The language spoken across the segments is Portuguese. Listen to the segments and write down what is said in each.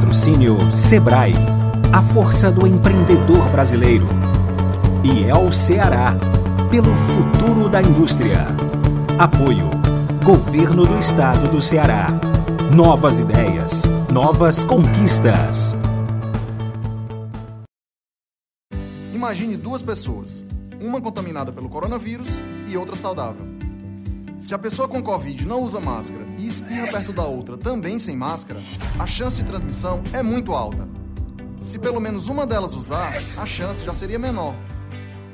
Patrocínio Sebrae, a força do empreendedor brasileiro. E é o Ceará, pelo futuro da indústria. Apoio Governo do Estado do Ceará. Novas ideias, novas conquistas. Imagine duas pessoas, uma contaminada pelo coronavírus e outra saudável. Se a pessoa com Covid não usa máscara e espirra perto da outra também sem máscara, a chance de transmissão é muito alta. Se pelo menos uma delas usar, a chance já seria menor.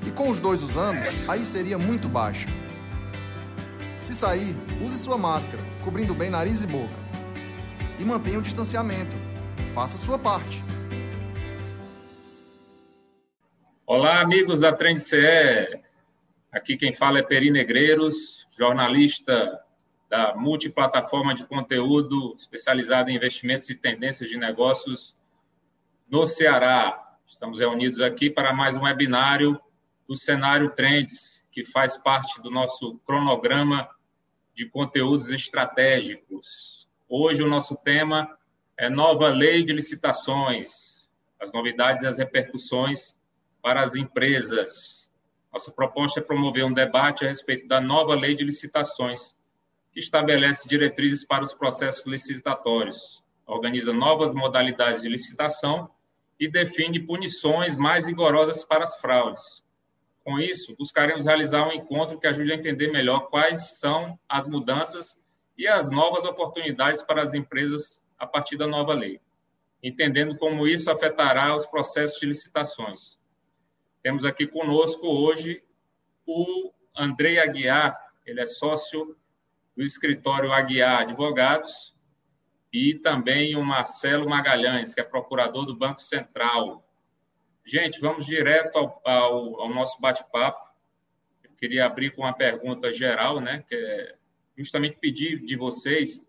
E com os dois usando, aí seria muito baixa. Se sair, use sua máscara, cobrindo bem nariz e boca. E mantenha o distanciamento. Faça sua parte. Olá, amigos da Trend CE. Aqui quem fala é Peri Negreiros, jornalista da multiplataforma de conteúdo especializada em investimentos e tendências de negócios no Ceará. Estamos reunidos aqui para mais um webinário do Cenário Trends, que faz parte do nosso cronograma de conteúdos estratégicos. Hoje o nosso tema é nova lei de licitações, as novidades e as repercussões para as empresas. Nossa proposta é promover um debate a respeito da nova lei de licitações, que estabelece diretrizes para os processos licitatórios, organiza novas modalidades de licitação e define punições mais rigorosas para as fraudes. Com isso, buscaremos realizar um encontro que ajude a entender melhor quais são as mudanças e as novas oportunidades para as empresas a partir da nova lei, entendendo como isso afetará os processos de licitações. Temos aqui conosco hoje o Andrei Aguiar, ele é sócio do escritório Aguiar Advogados, e também o Marcelo Magalhães, que é procurador do Banco Central. Gente, vamos direto ao, ao, ao nosso bate-papo. Eu queria abrir com uma pergunta geral, né? Que é justamente pedir de vocês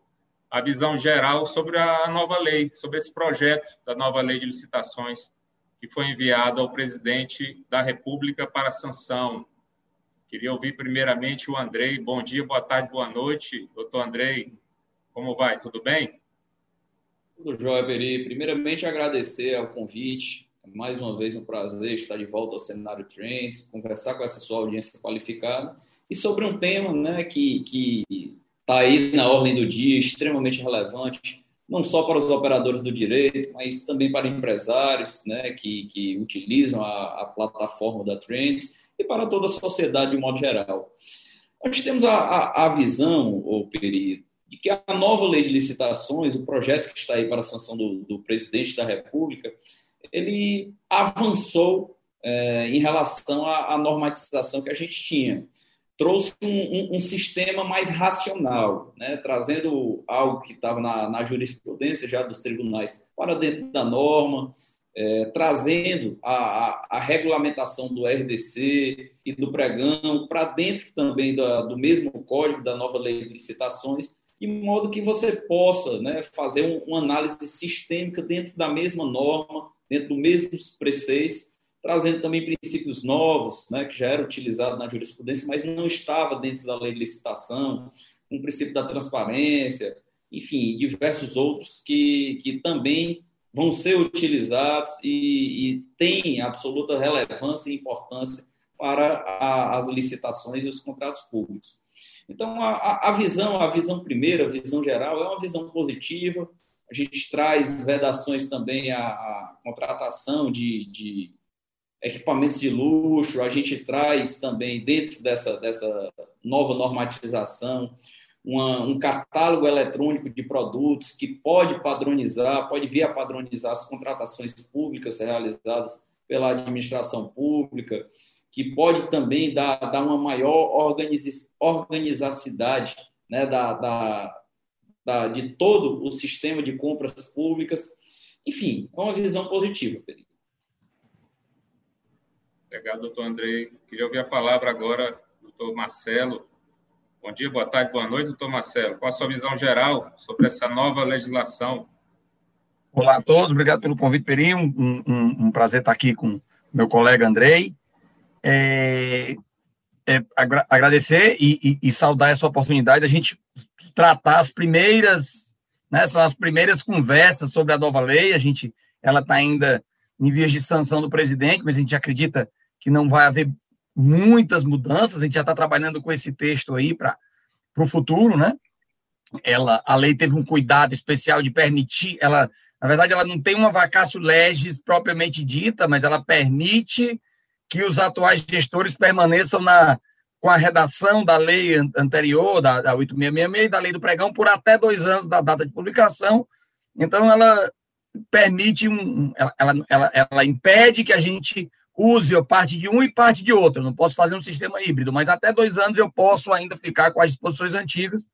a visão geral sobre a nova lei, sobre esse projeto da nova lei de licitações que foi enviado ao presidente da República para sanção. Queria ouvir primeiramente o Andrei. Bom dia, boa tarde, boa noite. Doutor Andrei, como vai? Tudo bem? Tudo jóia, Beri. Primeiramente, agradecer ao convite mais uma vez um prazer estar de volta ao Cenário Trends, conversar com essa sua audiência qualificada e sobre um tema né, que está aí na ordem do dia, extremamente relevante, não só para os operadores do direito, mas também para empresários né, que, que utilizam a, a plataforma da Trends e para toda a sociedade de modo geral. Nós temos a, a, a visão, o Peri, de que a nova lei de licitações, o projeto que está aí para a sanção do, do presidente da República, ele avançou é, em relação à, à, normatização que a gente tinha. Trouxe um, um, um sistema mais racional, né, trazendo algo que estava na, na, jurisprudência já dos tribunais para dentro da norma, é, trazendo a, a, a, regulamentação do RDC e do pregão para dentro também da, do mesmo código da nova lei de licitações, de modo que você possa né, fazer um, uma análise sistêmica dentro da mesma norma, dentro dos mesmos preceitos, trazendo também princípios novos, né, que já era utilizado na jurisprudência, mas não estava dentro da lei de licitação, um princípio da transparência, enfim, diversos outros que, que também vão ser utilizados e, e têm absoluta relevância e importância para a, as licitações e os contratos públicos. Então, a, a visão, a visão primeira, a visão geral, é uma visão positiva, a gente traz vedações também à, à contratação de, de, equipamentos de luxo, a gente traz também, dentro dessa, dessa nova normatização, uma, um catálogo eletrônico de produtos que pode padronizar, pode vir a padronizar as contratações públicas realizadas pela administração pública, que pode também dar, dar uma maior organiz, organizacidade né, da, da, da, de todo o sistema de compras públicas. Enfim, é uma visão positiva, Pedro. Obrigado, doutor Andrei. Queria ouvir a palavra agora do doutor Marcelo. Bom dia, boa tarde, boa noite, doutor Marcelo. Qual a sua visão geral sobre essa nova legislação? Olá a todos, obrigado pelo convite, Peri. Um, um, um prazer estar aqui com meu colega Andrei. É, é, agradecer e, e, e, saudar essa oportunidade da gente tratar as primeiras né? São as primeiras conversas sobre a nova lei. A gente, ela está ainda em vias de sanção do presidente, mas a gente acredita que não vai haver muitas mudanças. A gente já está trabalhando com esse texto aí para o futuro, né? Ela, a lei teve um cuidado especial de permitir, ela, na verdade, ela não tem uma vacácio legis propriamente dita, mas ela permite que os atuais gestores permaneçam na, com a redação da lei anterior, da, da 8666 e da lei do pregão, por até dois anos da data de publicação. Então, ela permite um. Ela, ela, ela, ela impede que a gente use parte de um e parte de outro. Eu não posso fazer um sistema híbrido, mas até dois anos eu posso ainda ficar com as disposições antigas.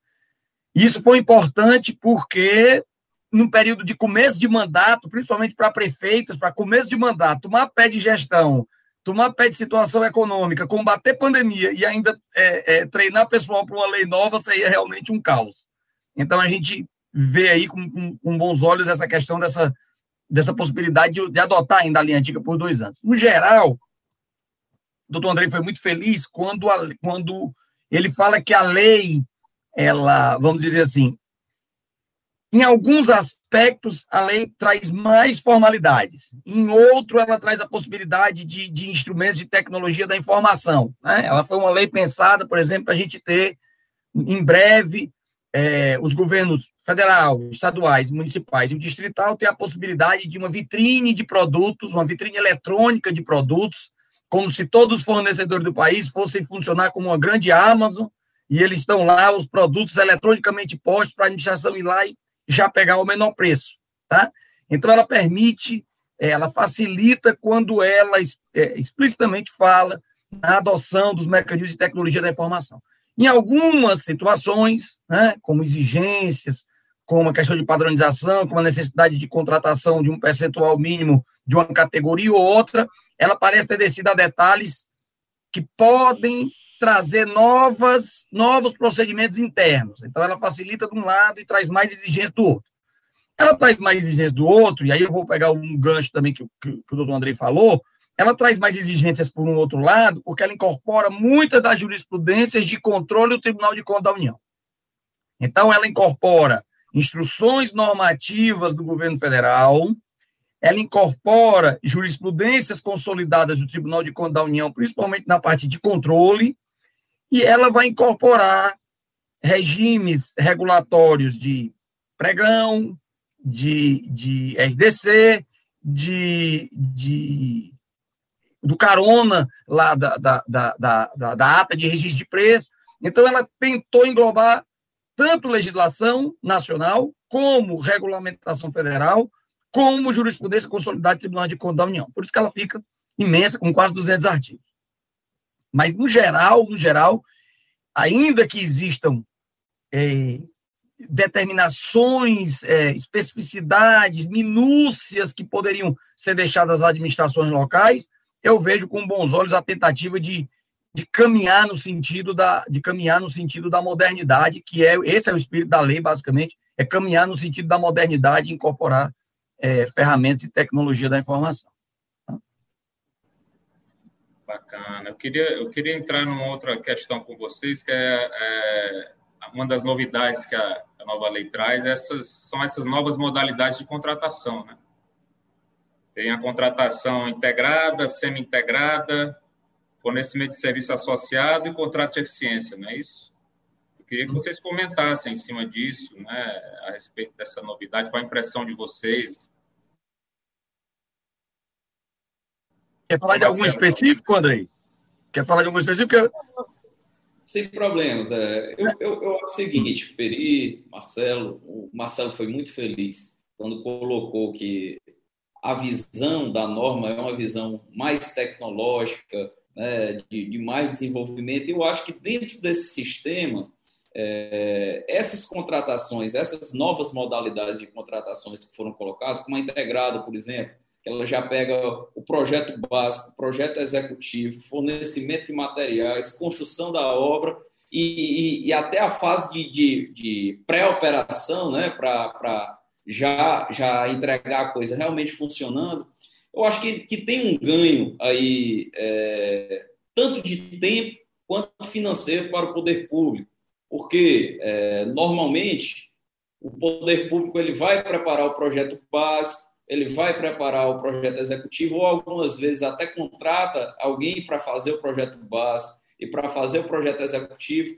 Isso foi importante porque, no período de começo de mandato, principalmente para prefeitos, para começo de mandato, tomar pé de gestão tomar pé de situação econômica, combater pandemia e ainda é, é, treinar pessoal para uma lei nova seria realmente um caos. Então a gente vê aí com, com, com bons olhos essa questão dessa, dessa possibilidade de, de, adotar ainda a linha antiga por dois anos. No geral, o doutor André foi muito feliz quando, a, quando ele fala que a lei, ela, vamos dizer assim, em alguns aspectos, a lei traz mais formalidades. Em outro, ela traz a possibilidade de, de instrumentos de tecnologia da informação. Né? Ela foi uma lei pensada, por exemplo, para a gente ter, em breve, é, os governos federal, estaduais, municipais e o distrital ter a possibilidade de uma vitrine de produtos, uma vitrine eletrônica de produtos, como se todos os fornecedores do país fossem funcionar como uma grande Amazon, e eles estão lá, os produtos eletronicamente postos para a administração ir lá e já pegar o menor preço, tá? Então ela permite, é, ela facilita quando ela é, explicitamente fala na adoção dos mecanismos de tecnologia da informação. Em algumas situações, né, como exigências, como a questão de padronização, como a necessidade de contratação de um percentual mínimo de uma categoria ou outra, ela parece ter descido a detalhes que podem trazer novas, novos procedimentos internos. Então, ela facilita de um lado e traz mais exigências do outro. Ela traz mais exigências do outro, e aí eu vou pegar um gancho também que, que, que o doutor Andrei falou, ela traz mais exigências por um outro lado, porque ela incorpora muitas das jurisprudências de controle do Tribunal de Contas da União. Então, ela incorpora instruções normativas do governo federal, ela incorpora jurisprudências consolidadas do Tribunal de Contas da União, principalmente na parte de controle, e ela vai incorporar regimes regulatórios de pregão, de, de RDC, de, de, do carona lá da, da, da, da, da ata de registro de preço. Então, ela tentou englobar tanto legislação nacional, como regulamentação federal, como jurisprudência consolidada do Tribunal de Contas da União. Por isso que ela fica imensa, com quase 200 artigos. Mas, no geral, no geral, ainda que existam é, determinações, é, especificidades, minúcias que poderiam ser deixadas às administrações locais, eu vejo com bons olhos a tentativa de, de caminhar no sentido da de caminhar no sentido da modernidade, que é esse é o espírito da lei basicamente, é caminhar no sentido da modernidade incorporar é, ferramentas e tecnologia da informação. Bacana. Eu queria, eu queria entrar numa outra questão com vocês, que é, é uma das novidades que a, a, nova lei traz, essas, são essas novas modalidades de contratação. Né? Tem a contratação integrada, semi-integrada, fornecimento de serviço associado e contrato de eficiência, não é isso? Eu queria que vocês comentassem em cima disso, né, a respeito dessa novidade, qual a impressão de vocês, Quer falar de algum específico, Andrei? Quer falar de algum específico? Sem problemas. É, eu, eu, eu acho o seguinte, Peri, Marcelo, o Marcelo foi muito feliz quando colocou que a visão da norma é uma visão mais tecnológica, né, de, de, mais desenvolvimento. Eu acho que dentro desse sistema, é, essas contratações, essas novas modalidades de contratações que foram colocadas, como a integrada, por exemplo, ela já pega o projeto básico, o projeto executivo, fornecimento de materiais, construção da obra e, e, e até a fase de, de, de pré-operação, né, para já, já entregar a coisa realmente funcionando. Eu acho que, que tem um ganho aí, é, tanto de tempo quanto financeiro para o poder público, porque é, normalmente o poder público ele vai preparar o projeto básico, ele vai preparar o projeto executivo, ou algumas vezes até contrata alguém para fazer o projeto básico e para fazer o projeto executivo.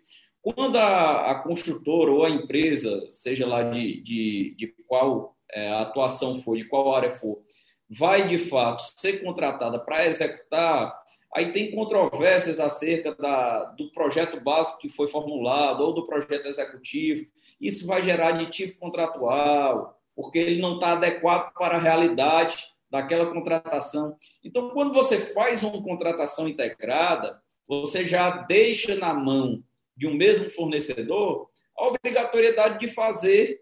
Quando a, a, construtora ou a empresa, seja lá de, de, de qual é, atuação for, de qual área for, vai de fato ser contratada para executar, aí tem controvérsias acerca da, do projeto básico que foi formulado ou do projeto executivo. Isso vai gerar aditivo contratual, porque ele não está adequado para a realidade daquela contratação. Então, quando você faz uma contratação integrada, você já deixa na mão de um mesmo fornecedor a obrigatoriedade de fazer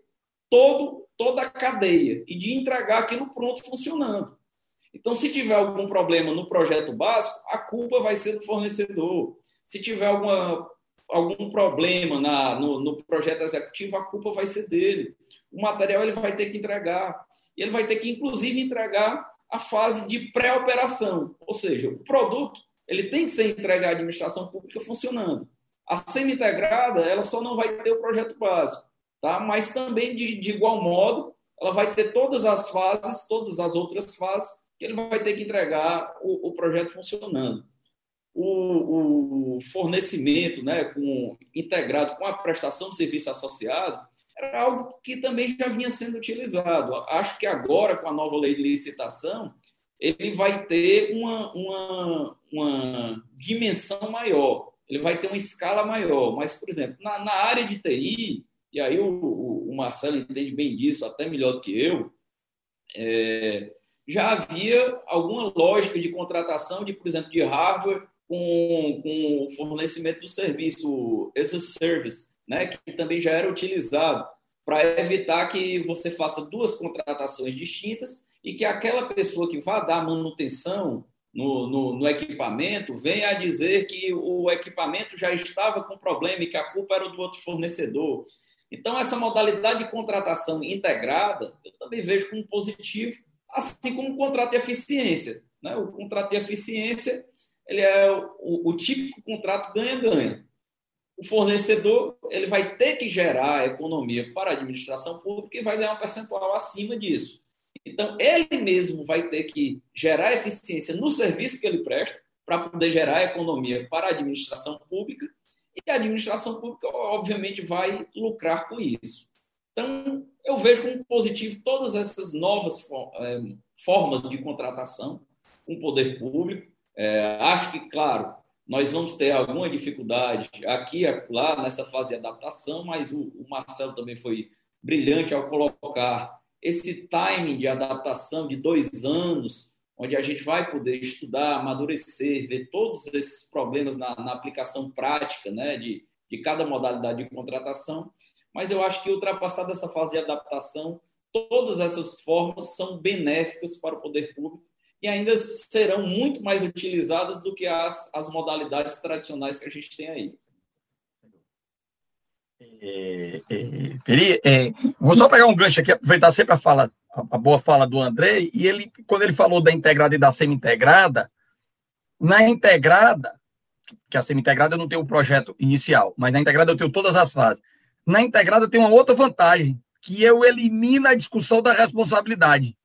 todo, toda a cadeia e de entregar aquilo pronto funcionando. Então, se tiver algum problema no projeto básico, a culpa vai ser do fornecedor. Se tiver alguma, algum problema na, no, no projeto executivo, a culpa vai ser dele. O material ele vai ter que entregar. E ele vai ter que, inclusive, entregar a fase de pré-operação. Ou seja, o produto ele tem que ser entregue à administração pública funcionando. A semi-integrada, ela só não vai ter o projeto básico, tá? mas também, de, de igual modo, ela vai ter todas as fases, todas as outras fases, que ele vai ter que entregar o, o projeto funcionando. O, o, fornecimento né, com, integrado com a prestação de serviço associado era algo que também já vinha sendo utilizado. Acho que agora, com a nova lei de licitação, ele vai ter uma, uma, uma dimensão maior, ele vai ter uma escala maior. Mas, por exemplo, na, na área de TI, e aí o, o, o, Marcelo entende bem disso, até melhor do que eu, é, já havia alguma lógica de contratação de, por exemplo, de hardware com, com o fornecimento do serviço a service, né, que também já era utilizado para evitar que você faça duas contratações distintas e que aquela pessoa que vá dar manutenção no, no, no, equipamento venha a dizer que o equipamento já estava com problema e que a culpa era do outro fornecedor. Então, essa modalidade de contratação integrada, eu também vejo como positivo, assim como o contrato de eficiência. Né? O contrato de eficiência ele é o, o típico contrato ganha-ganha. O fornecedor ele vai ter que gerar economia para a administração pública e vai ganhar um percentual acima disso. Então, ele mesmo vai ter que gerar eficiência no serviço que ele presta para poder gerar economia para a administração pública e a administração pública, obviamente, vai lucrar com isso. Então, eu vejo como positivo todas essas novas é, formas de contratação com o poder público. É, acho que, claro, nós vamos ter alguma dificuldade aqui e lá nessa fase de adaptação, mas o, o Marcelo também foi brilhante ao colocar esse timing de adaptação de dois anos, onde a gente vai poder estudar, amadurecer, ver todos esses problemas na, na aplicação prática né, de, de cada modalidade de contratação. Mas eu acho que ultrapassada essa fase de adaptação, todas essas formas são benéficas para o poder público e ainda serão muito mais utilizadas do que as, as modalidades tradicionais que a gente tem aí. É, é, é, vou só pegar um gancho aqui, aproveitar sempre a fala, a, a, boa fala do André, e ele, quando ele falou da integrada e da semi-integrada, na integrada, que a semi-integrada eu não tenho o projeto inicial, mas na integrada eu tenho todas as fases. Na integrada tem uma outra vantagem, que eu elimino a discussão da responsabilidade.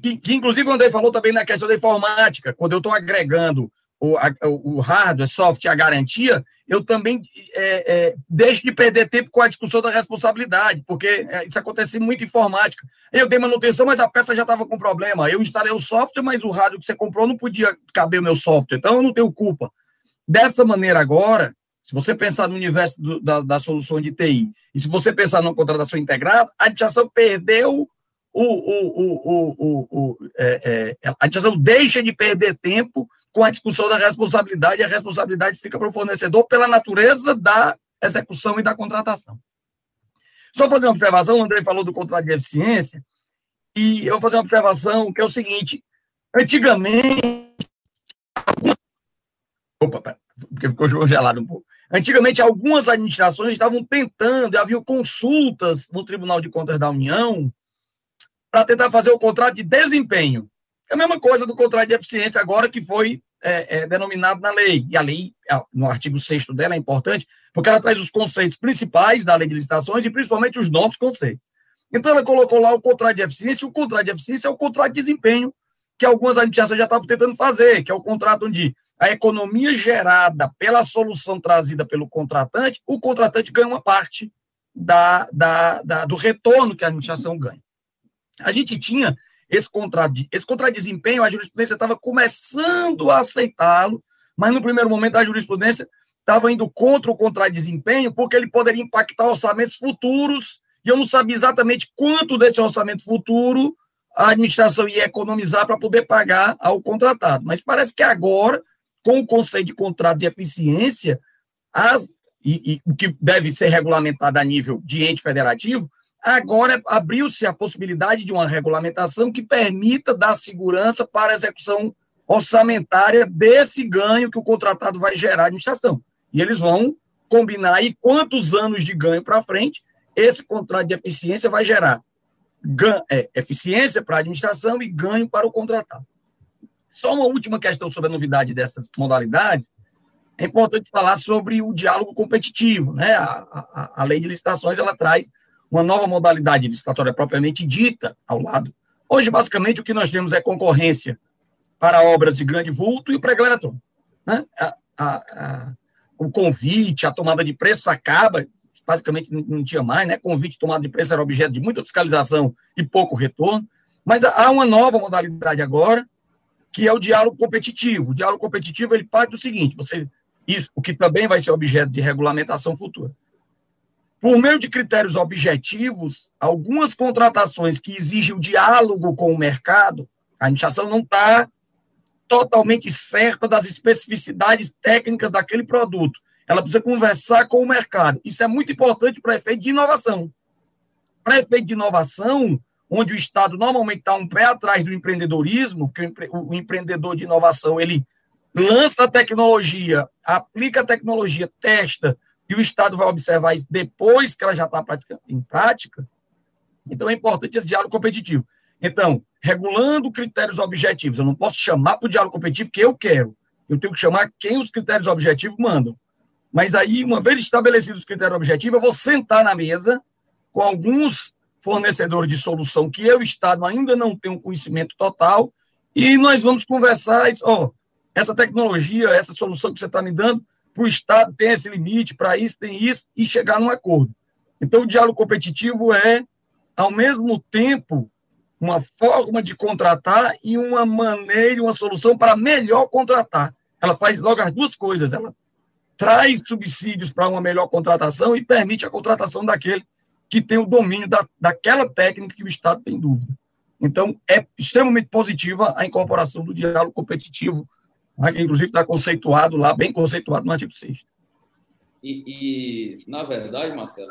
Que, que inclusive o André falou também na questão da informática, quando eu estou agregando o, a, o hardware, software, a garantia, eu também é, é, deixo de perder tempo com a discussão da responsabilidade, porque é, isso acontece muito em informática. Eu dei manutenção, mas a peça já estava com problema. Eu instalei o software, mas o rádio que você comprou não podia caber o meu software, então eu não tenho culpa. Dessa maneira agora, se você pensar no universo do, da, da solução de TI, e se você pensar numa contratação integrada, a administração perdeu o, o, o, o, o, é, é, a administração deixa de perder tempo com a discussão da responsabilidade, e a responsabilidade fica para o fornecedor pela natureza da execução e da contratação. Só fazer uma observação, o André falou do contrato de eficiência, e eu vou fazer uma observação que é o seguinte: antigamente. Opa, porque ficou um pouco. Antigamente, algumas administrações estavam tentando, havia consultas no Tribunal de Contas da União para tentar fazer o contrato de desempenho. É a mesma coisa do contrato de eficiência agora que foi é, é, denominado na lei. E a lei, no artigo 6 dela, é importante, porque ela traz os conceitos principais da lei de licitações e principalmente os novos conceitos. Então, ela colocou lá o contrato de eficiência, o contrato de eficiência é o contrato de desempenho que algumas administrações já estavam tentando fazer, que é o contrato onde a economia gerada pela solução trazida pelo contratante, o contratante ganha uma parte da, da, da, do retorno que a administração ganha. A gente tinha esse contrato de, esse contrato de desempenho, a jurisprudência estava começando a aceitá-lo, mas no primeiro momento a jurisprudência estava indo contra o contrato de desempenho, porque ele poderia impactar orçamentos futuros, e eu não sabia exatamente quanto desse orçamento futuro a administração ia economizar para poder pagar ao contratado. Mas parece que agora, com o conceito de contrato de eficiência, as, e, o que deve ser regulamentado a nível de ente federativo, Agora abriu-se a possibilidade de uma regulamentação que permita dar segurança para a execução orçamentária desse ganho que o contratado vai gerar à administração. E eles vão combinar aí quantos anos de ganho para frente esse contrato de eficiência vai gerar ganho, é, eficiência para a administração e ganho para o contratado. Só uma última questão sobre a novidade dessas modalidades. É importante falar sobre o diálogo competitivo. Né? A, a, a lei de licitações ela traz uma nova modalidade licitatória propriamente dita ao lado. Hoje, basicamente, o que nós temos é concorrência para obras de grande vulto e eletrônico. Né? O convite, a tomada de preço acaba, basicamente não tinha mais, né? Convite, tomada de preço era objeto de muita fiscalização e pouco retorno. Mas há uma nova modalidade agora, que é o diálogo competitivo. O diálogo competitivo ele parte do seguinte: você, isso, o que também vai ser objeto de regulamentação futura. Por meio de critérios objetivos, algumas contratações que exigem o diálogo com o mercado, a administração não está totalmente certa das especificidades técnicas daquele produto. Ela precisa conversar com o mercado. Isso é muito importante para efeito de inovação. Para efeito de inovação, onde o Estado normalmente está um pé atrás do empreendedorismo, que o empreendedor de inovação ele lança a tecnologia, aplica a tecnologia, testa, e o Estado vai observar isso depois que ela já está em prática, então é importante esse diálogo competitivo. Então, regulando critérios objetivos, eu não posso chamar para o diálogo competitivo que eu quero. Eu tenho que chamar quem os critérios objetivos mandam. Mas aí, uma vez estabelecidos os critérios objetivos, eu vou sentar na mesa com alguns fornecedores de solução que eu, Estado, ainda não tenho conhecimento total, e nós vamos conversar, ó, oh, essa tecnologia, essa solução que você está me dando, para o Estado tem esse limite, para isso tem isso, e chegar num acordo. Então, o diálogo competitivo é, ao mesmo tempo, uma forma de contratar e uma maneira, uma solução para melhor contratar. Ela faz logo as duas coisas. Ela traz subsídios para uma melhor contratação e permite a contratação daquele que tem o domínio da, daquela técnica que o Estado tem dúvida. Então, é extremamente positiva a incorporação do diálogo competitivo inclusive está conceituado lá, bem conceituado no artigo 6. E, e na verdade, Marcelo,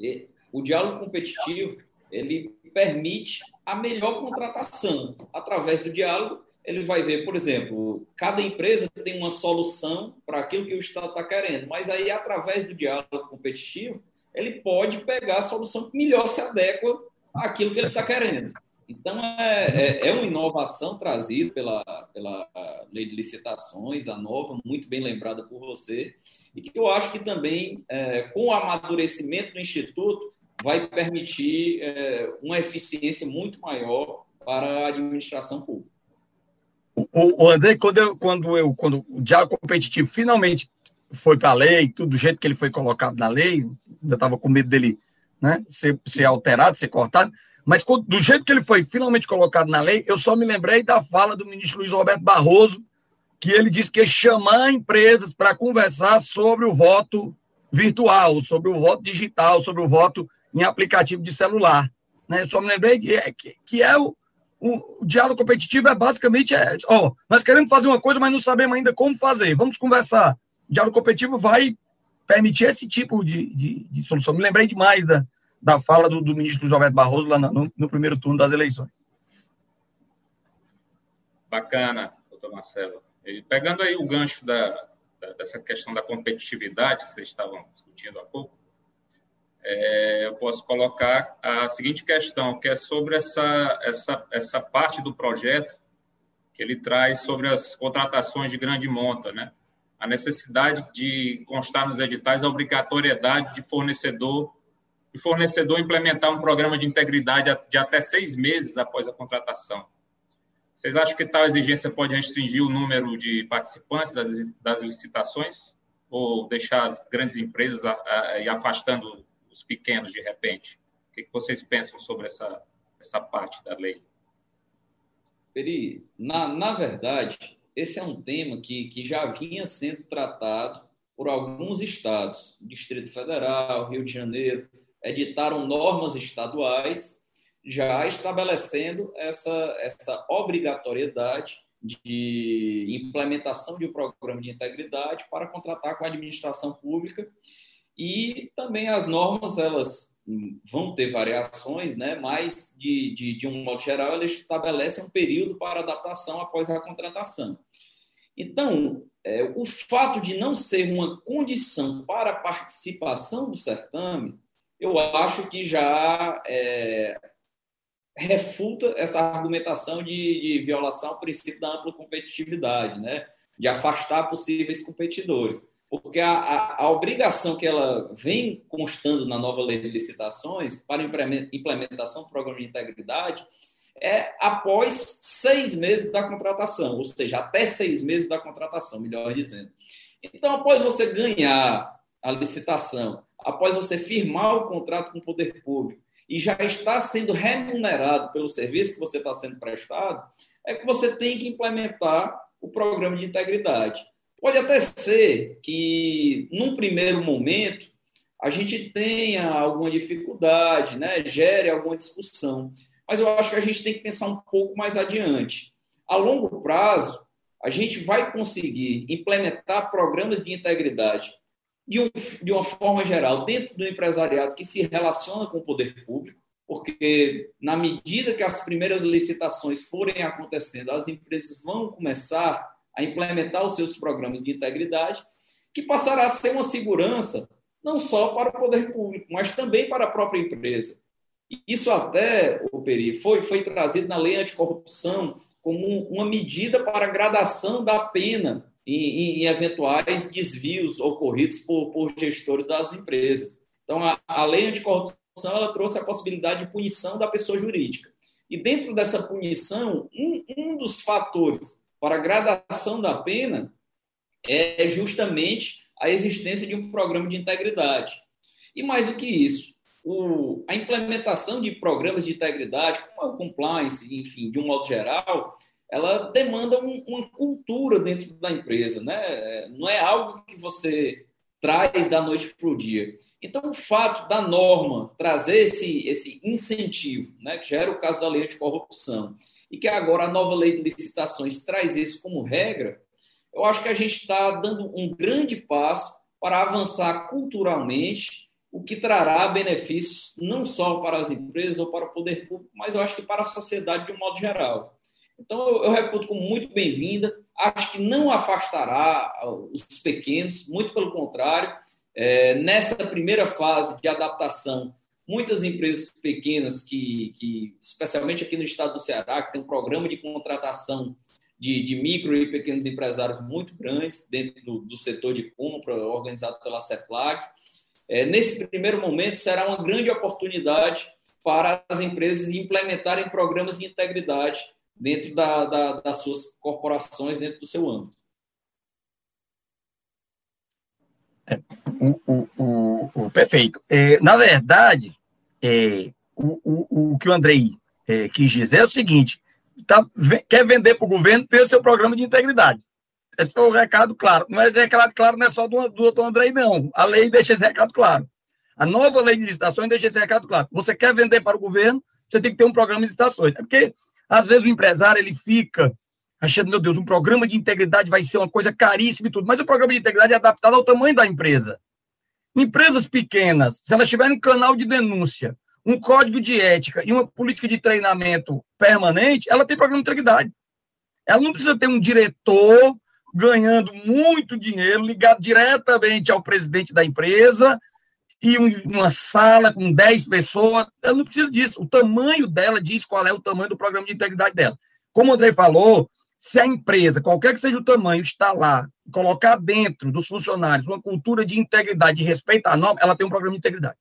é, o diálogo competitivo ele permite a melhor contratação. Através do diálogo, ele vai ver, por exemplo, cada empresa tem uma solução para aquilo que o Estado está querendo, mas aí, através do diálogo competitivo, ele pode pegar a solução que melhor se adequa àquilo que ele está querendo. Então, é, é, é, uma inovação trazida pela, pela lei de licitações, a nova, muito bem lembrada por você, e que eu acho que também, é, com o amadurecimento do Instituto, vai permitir é, uma eficiência muito maior para a administração pública. O, o André, quando, eu, quando, eu, quando o diálogo competitivo finalmente foi para a lei, tudo do jeito que ele foi colocado na lei, ainda estava com medo dele né, ser, ser alterado, ser cortado, mas do jeito que ele foi finalmente colocado na lei, eu só me lembrei da fala do ministro Luiz Roberto Barroso, que ele disse que ia chamar empresas para conversar sobre o voto virtual, sobre o voto digital, sobre o voto em aplicativo de celular. Né? Eu só me lembrei que é, que, que é o, o, o, diálogo competitivo é basicamente, é, ó, nós queremos fazer uma coisa, mas não sabemos ainda como fazer. Vamos conversar. O diálogo competitivo vai permitir esse tipo de, de, de solução. Me lembrei demais da, da fala do, do ministro Roberto Barroso lá no, no, primeiro turno das eleições. Bacana, doutor Marcelo. E pegando aí o gancho da, da, dessa questão da competitividade que vocês estavam discutindo há pouco, é, eu posso colocar a seguinte questão, que é sobre essa, essa, essa parte do projeto que ele traz sobre as contratações de grande monta, né? A necessidade de constar nos editais a obrigatoriedade de fornecedor de fornecedor implementar um programa de integridade de até seis meses após a contratação. Vocês acham que tal exigência pode restringir o número de participantes das, das licitações ou deixar as grandes empresas a, a, e afastando os pequenos de repente? O que vocês pensam sobre essa, essa parte da lei? Peri, na, na verdade, esse é um tema que, que já vinha sendo tratado por alguns estados, Distrito Federal, Rio de Janeiro, editaram normas estaduais já estabelecendo essa, essa obrigatoriedade de implementação de um programa de integridade para contratar com a administração pública e também as normas elas vão ter variações, né? mas de, de, de um modo geral elas estabelecem um período para adaptação após a contratação. Então, é, o fato de não ser uma condição para participação do certame, eu acho que já é, refuta essa argumentação de, de, violação ao princípio da ampla competitividade, né? de afastar possíveis competidores. Porque a, a, a, obrigação que ela vem constando na nova lei de licitações para implementação do programa de integridade é após seis meses da contratação, ou seja, até seis meses da contratação, melhor dizendo. Então, após você ganhar a licitação, após você firmar o contrato com o poder público, e já está sendo remunerado pelo serviço que você está sendo prestado, é que você tem que implementar o programa de integridade. Pode até ser que, num primeiro momento, a gente tenha alguma dificuldade, né? gere alguma discussão, mas eu acho que a gente tem que pensar um pouco mais adiante. A longo prazo, a gente vai conseguir implementar programas de integridade de, um, de uma forma geral, dentro do empresariado que se relaciona com o poder público, porque na medida que as primeiras licitações forem acontecendo, as empresas vão começar a implementar os seus programas de integridade, que passará a ser uma segurança não só para o poder público, mas também para a própria empresa. Isso até, o Peri, foi, foi trazido na lei anticorrupção como uma medida para gradação da pena em, em eventuais desvios ocorridos por, por, gestores das empresas. Então, a, a lei anticorrupção ela trouxe a possibilidade de punição da pessoa jurídica. E dentro dessa punição, um, um dos fatores para a gradação da pena é justamente a existência de um programa de integridade. E mais do que isso, o, a implementação de programas de integridade, como é o compliance, enfim, de um modo geral, ela demanda um, uma cultura dentro da empresa, né? Não é algo que você traz da noite para o dia. Então, o fato da norma trazer esse, esse incentivo, né, que já era o caso da lei anticorrupção, e que agora a nova lei de licitações traz isso como regra, eu acho que a gente está dando um grande passo para avançar culturalmente, o que trará benefícios não só para as empresas ou para o poder público, mas eu acho que para a sociedade de um modo geral. Então, eu, reputo como muito bem-vinda. Acho que não afastará os pequenos, muito pelo contrário. É, nessa primeira fase de adaptação, muitas empresas pequenas, que, que, especialmente aqui no estado do Ceará, que tem um programa de contratação de, de micro e pequenos empresários muito grandes dentro do, do setor de compra, organizado pela CEPLAC. É, nesse primeiro momento, será uma grande oportunidade para as empresas implementarem programas de integridade dentro da, da, das suas corporações, dentro do seu âmbito. É, o, o, o, o, perfeito. É, na verdade, é, o, o, que o Andrei é, quis dizer é o seguinte: tá, quer vender para o governo ter seu programa de integridade. Esse foi o recado claro. Não é esse recado claro, não é só do, do Andrei, não. A lei deixa esse recado claro. A nova lei de licitações deixa esse recado claro. Você quer vender para o governo, você tem que ter um programa de licitações. É porque às vezes o empresário ele fica achando, meu Deus, um programa de integridade vai ser uma coisa caríssima e tudo, mas o programa de integridade é adaptado ao tamanho da empresa. Empresas pequenas, se elas tiverem um canal de denúncia, um código de ética e uma política de treinamento permanente, ela tem programa de integridade. Ela não precisa ter um diretor ganhando muito dinheiro, ligado diretamente ao presidente da empresa, e uma sala com 10 pessoas, ela não precisa disso. O tamanho dela diz qual é o tamanho do programa de integridade dela. Como o André falou, Se a empresa, qualquer que seja o tamanho, está lá, colocar dentro dos funcionários uma cultura de integridade, de respeito à norma, ela tem um programa de integridade.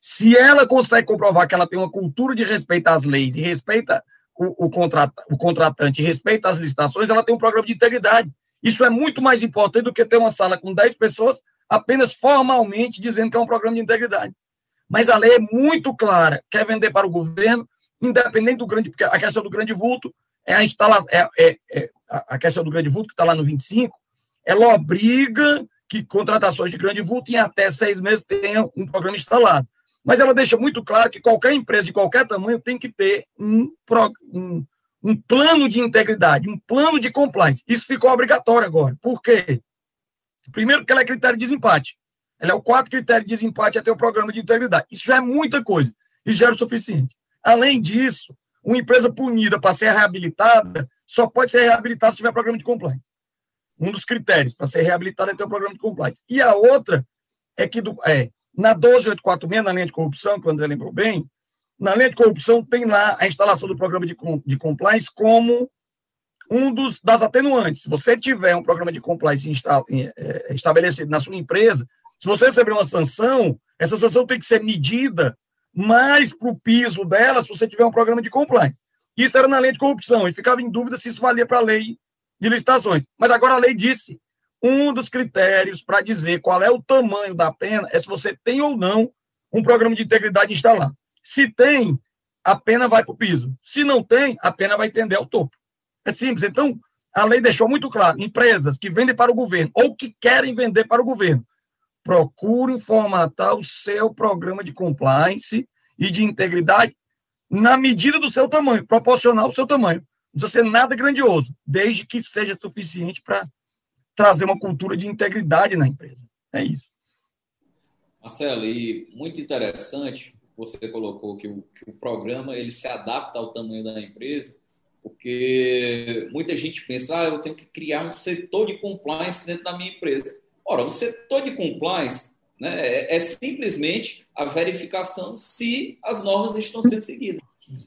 Se ela consegue comprovar que ela tem uma cultura de respeito às leis e respeita o, o, contrata, o contratante, respeita as licitações, ela tem um programa de integridade. Isso é muito mais importante do que ter uma sala com 10 pessoas apenas formalmente dizendo que é um programa de integridade. Mas a lei é muito clara, quer vender para o governo, independente do grande, porque a questão do grande vulto é a instalação, é, é, é, a questão do grande vulto, que está lá no 25, ela obriga que contratações de grande vulto em até seis meses tenham um programa instalado. Mas ela deixa muito claro que qualquer empresa de qualquer tamanho tem que ter um, um, um plano de integridade, um plano de compliance. Isso ficou obrigatório agora. Por quê? Primeiro, porque ela é critério de desempate. Ela é o quarto critério de desempate até o programa de integridade. Isso já é muita coisa. Isso já era o suficiente. Além disso, uma empresa punida para ser reabilitada só pode ser reabilitada se tiver programa de compliance. Um dos critérios para ser reabilitada é ter um programa de compliance. E a outra é que do, é, na 12846, na linha de corrupção, que o André lembrou bem, na linha de corrupção tem lá a instalação do programa de, de compliance como um dos, das atenuantes. Se você tiver um programa de compliance instala, é, estabelecido na sua empresa, se você receber uma sanção, essa sanção tem que ser medida mais para o piso dela se você tiver um programa de compliance. Isso era na lei de corrupção e ficava em dúvida se isso valia para a lei de licitações. Mas agora a lei disse um dos critérios para dizer qual é o tamanho da pena é se você tem ou não um programa de integridade instalado. Se tem, a pena vai para o piso. Se não tem, a pena vai tender ao topo. É simples. Então, a lei deixou muito claro: empresas que vendem para o governo ou que querem vender para o governo procurem formatar o seu programa de compliance e de integridade na medida do seu tamanho, proporcional ao seu tamanho. Não precisa ser nada grandioso, desde que seja suficiente para trazer uma cultura de integridade na empresa. É isso. Marcelo, e muito interessante, você colocou que o, que o programa ele se adapta ao tamanho da empresa, porque muita gente pensa, ah, eu tenho que criar um setor de compliance dentro da minha empresa. Ora, o setor de compliance né, é, é simplesmente a verificação se as normas estão sendo seguidas.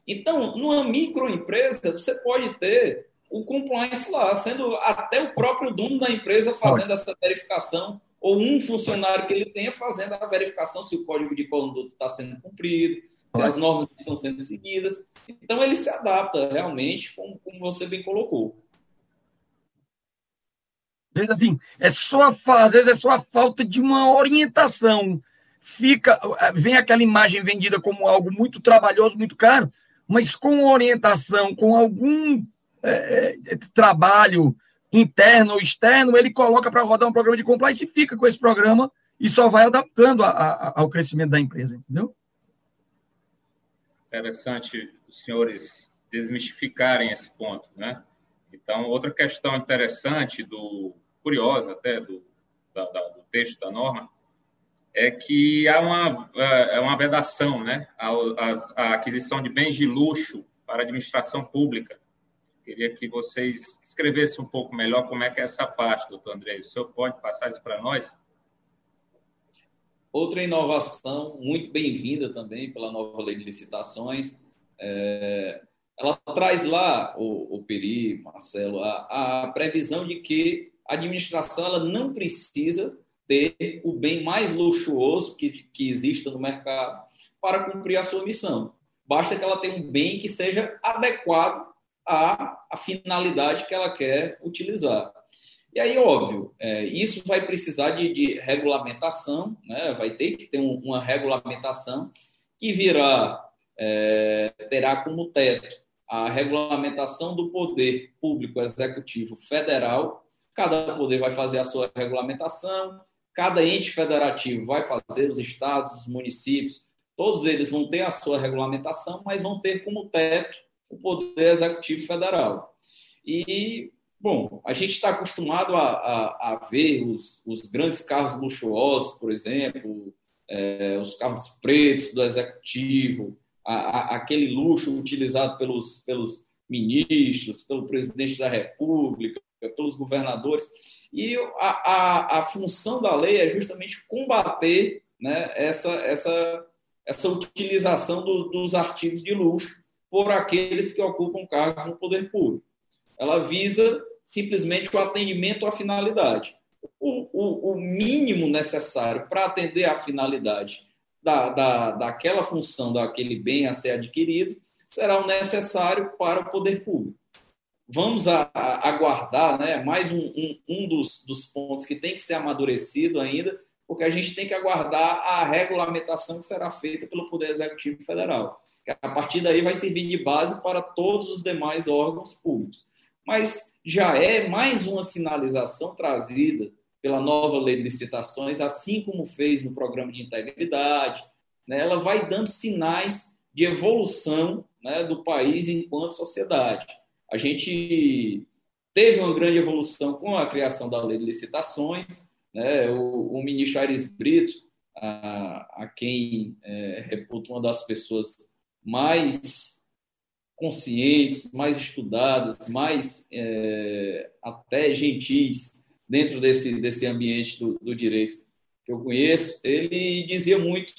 Então, numa microempresa, você pode ter o compliance lá, sendo até o próprio dono da empresa fazendo essa verificação, ou um funcionário que ele tenha fazendo a verificação se o código de conduta está sendo cumprido, se as normas estão sendo seguidas. Então, ele se adapta realmente, como, como você bem colocou. Às vezes, assim, é só, às vezes é só a falta de uma orientação. Fica, vem aquela imagem vendida como algo muito trabalhoso, muito caro, mas com orientação, com algum é, é trabalho interno ou externo, ele coloca para rodar um programa de compliance e fica com esse programa e só vai adaptando a, a, ao crescimento da empresa, entendeu? Interessante os senhores desmistificarem esse ponto, né? Então, outra questão interessante do curiosa até do, da, da, do texto da norma, é que há uma, é, é uma vedação né, à aquisição de bens de luxo para a administração pública. Queria que vocês escrevessem um pouco melhor como é que é essa parte, doutor André. O senhor pode passar isso para nós? Outra inovação muito bem-vinda também pela nova lei de licitações, é, ela traz lá, o, o Peri, Marcelo, a, a previsão de que a administração ela não precisa ter o bem mais luxuoso que, que exista no mercado para cumprir a sua missão. Basta que ela tenha um bem que seja adequado à, à finalidade que ela quer utilizar. E aí, óbvio, é, isso vai precisar de, de regulamentação, né? vai ter que ter um, uma regulamentação que virá, é, terá como teto a regulamentação do poder público executivo federal Cada poder vai fazer a sua regulamentação, cada ente federativo vai fazer, os estados, os municípios, todos eles vão ter a sua regulamentação, mas vão ter como teto o Poder Executivo Federal. E, bom, a gente está acostumado a, a, a ver os, os, grandes carros luxuosos, por exemplo, é, os carros pretos do Executivo, a, aquele luxo utilizado pelos, pelos ministros, pelo presidente da República, pelos governadores. E a, a, a função da lei é justamente combater né, essa, essa, essa utilização do, dos artigos de luxo por aqueles que ocupam cargos no poder público. ela visa simplesmente o atendimento à finalidade. O, o, o mínimo necessário para atender à finalidade da, da, daquela função, daquele bem a ser adquirido, será o necessário para o poder público. Vamos aguardar, né, mais um, um, um dos, dos pontos que tem que ser amadurecido ainda, porque a gente tem que aguardar a regulamentação que será feita pelo Poder Executivo Federal. A partir daí vai servir de base para todos os demais órgãos públicos. Mas já é mais uma sinalização trazida pela nova lei de licitações, assim como fez no programa de integridade. Né? Ela vai dando sinais de evolução né, do país enquanto sociedade. A gente teve uma grande evolução com a criação da lei de licitações, né? O, o ministro Aires Brito, a, a quem é, reputo uma das pessoas mais conscientes, mais estudadas, mais é, até gentis dentro desse, desse ambiente do, do, direito que eu conheço, ele dizia muito